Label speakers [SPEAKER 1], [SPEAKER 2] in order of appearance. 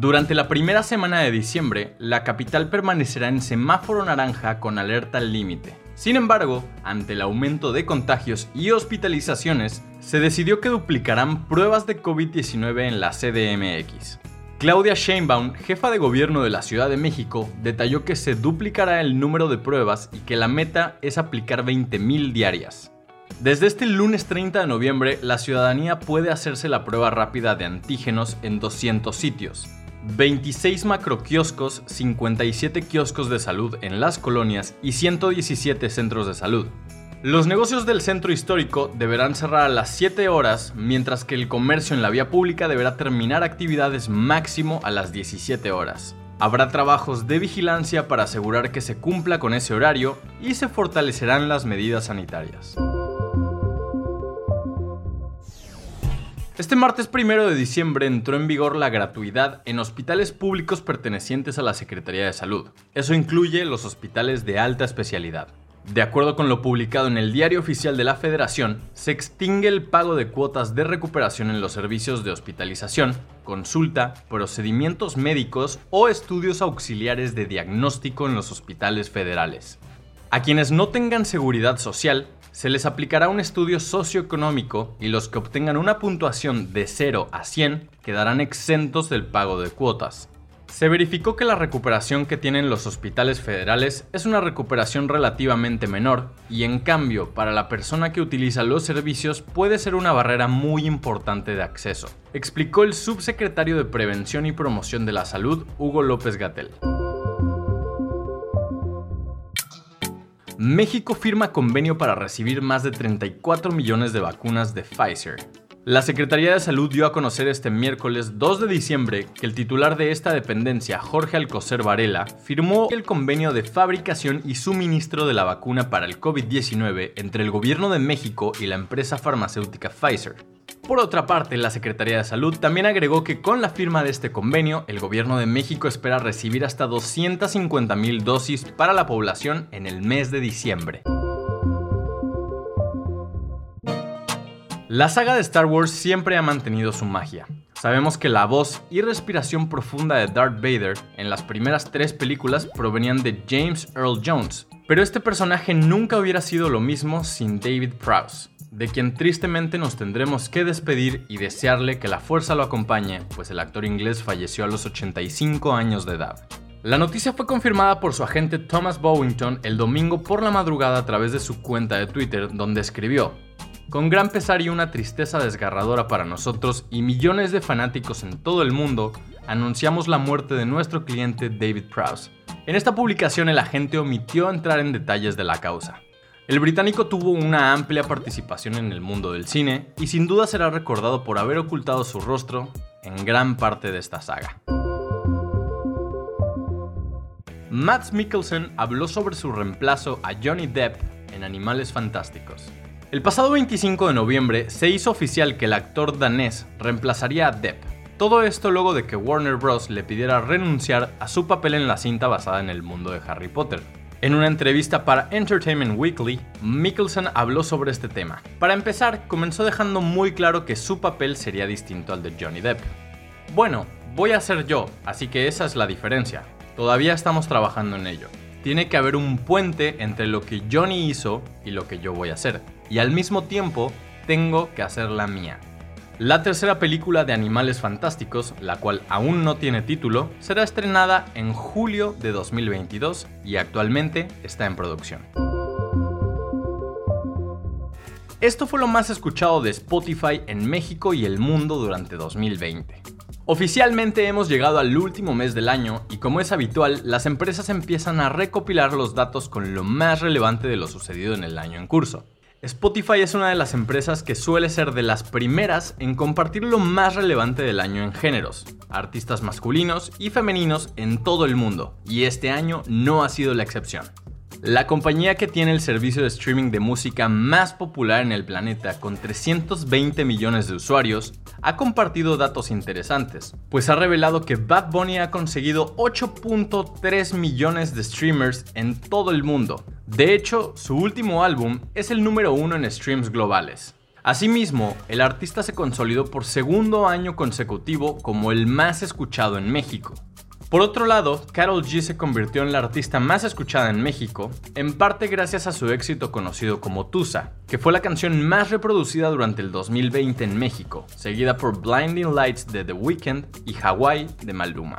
[SPEAKER 1] Durante la primera semana de diciembre, la capital permanecerá en semáforo naranja con alerta al límite. Sin embargo, ante el aumento de contagios y hospitalizaciones, se decidió que duplicarán pruebas de COVID-19 en la CDMX. Claudia Sheinbaum, jefa de gobierno de la Ciudad de México, detalló que se duplicará el número de pruebas y que la meta es aplicar 20.000 diarias. Desde este lunes 30 de noviembre, la ciudadanía puede hacerse la prueba rápida de antígenos en 200 sitios. 26 macroquioscos, 57 kioscos de salud en las colonias y 117 centros de salud. Los negocios del centro histórico deberán cerrar a las 7 horas, mientras que el comercio en la vía pública deberá terminar actividades máximo a las 17 horas. Habrá trabajos de vigilancia para asegurar que se cumpla con ese horario y se fortalecerán las medidas sanitarias. Este martes 1 de diciembre entró en vigor la gratuidad en hospitales públicos pertenecientes a la Secretaría de Salud. Eso incluye los hospitales de alta especialidad. De acuerdo con lo publicado en el Diario Oficial de la Federación, se extingue el pago de cuotas de recuperación en los servicios de hospitalización, consulta, procedimientos médicos o estudios auxiliares de diagnóstico en los hospitales federales. A quienes no tengan seguridad social, se les aplicará un estudio socioeconómico y los que obtengan una puntuación de 0 a 100 quedarán exentos del pago de cuotas. Se verificó que la recuperación que tienen los hospitales federales es una recuperación relativamente menor y en cambio para la persona que utiliza los servicios puede ser una barrera muy importante de acceso, explicó el subsecretario de Prevención y Promoción de la Salud, Hugo López Gatel. México firma convenio para recibir más de 34 millones de vacunas de Pfizer. La Secretaría de Salud dio a conocer este miércoles 2 de diciembre que el titular de esta dependencia, Jorge Alcocer Varela, firmó el convenio de fabricación y suministro de la vacuna para el COVID-19 entre el Gobierno de México y la empresa farmacéutica Pfizer. Por otra parte, la Secretaría de Salud también agregó que con la firma de este convenio, el gobierno de México espera recibir hasta 250 mil dosis para la población en el mes de diciembre. La saga de Star Wars siempre ha mantenido su magia. Sabemos que la voz y respiración profunda de Darth Vader en las primeras tres películas provenían de James Earl Jones, pero este personaje nunca hubiera sido lo mismo sin David Prowse de quien tristemente nos tendremos que despedir y desearle que la fuerza lo acompañe, pues el actor inglés falleció a los 85 años de edad. La noticia fue confirmada por su agente Thomas Bowington el domingo por la madrugada a través de su cuenta de Twitter, donde escribió, con gran pesar y una tristeza desgarradora para nosotros y millones de fanáticos en todo el mundo, anunciamos la muerte de nuestro cliente David Prowse. En esta publicación el agente omitió entrar en detalles de la causa. El británico tuvo una amplia participación en el mundo del cine y sin duda será recordado por haber ocultado su rostro en gran parte de esta saga. Matt Mikkelsen habló sobre su reemplazo a Johnny Depp en Animales Fantásticos. El pasado 25 de noviembre se hizo oficial que el actor danés reemplazaría a Depp. Todo esto luego de que Warner Bros. le pidiera renunciar a su papel en la cinta basada en el mundo de Harry Potter. En una entrevista para Entertainment Weekly, Mikkelsen habló sobre este tema. Para empezar, comenzó dejando muy claro que su papel sería distinto al de Johnny Depp. Bueno, voy a ser yo, así que esa es la diferencia. Todavía estamos trabajando en ello. Tiene que haber un puente entre lo que Johnny hizo y lo que yo voy a hacer. Y al mismo tiempo, tengo que hacer la mía. La tercera película de Animales Fantásticos, la cual aún no tiene título, será estrenada en julio de 2022 y actualmente está en producción. Esto fue lo más escuchado de Spotify en México y el mundo durante 2020. Oficialmente hemos llegado al último mes del año y como es habitual, las empresas empiezan a recopilar los datos con lo más relevante de lo sucedido en el año en curso. Spotify es una de las empresas que suele ser de las primeras en compartir lo más relevante del año en géneros, artistas masculinos y femeninos en todo el mundo, y este año no ha sido la excepción. La compañía que tiene el servicio de streaming de música más popular en el planeta con 320 millones de usuarios ha compartido datos interesantes, pues ha revelado que Bad Bunny ha conseguido 8.3 millones de streamers en todo el mundo. De hecho, su último álbum es el número uno en streams globales. Asimismo, el artista se consolidó por segundo año consecutivo como el más escuchado en México. Por otro lado, Carol G se convirtió en la artista más escuchada en México, en parte gracias a su éxito conocido como Tusa, que fue la canción más reproducida durante el 2020 en México, seguida por Blinding Lights de The Weeknd y Hawaii de Maluma.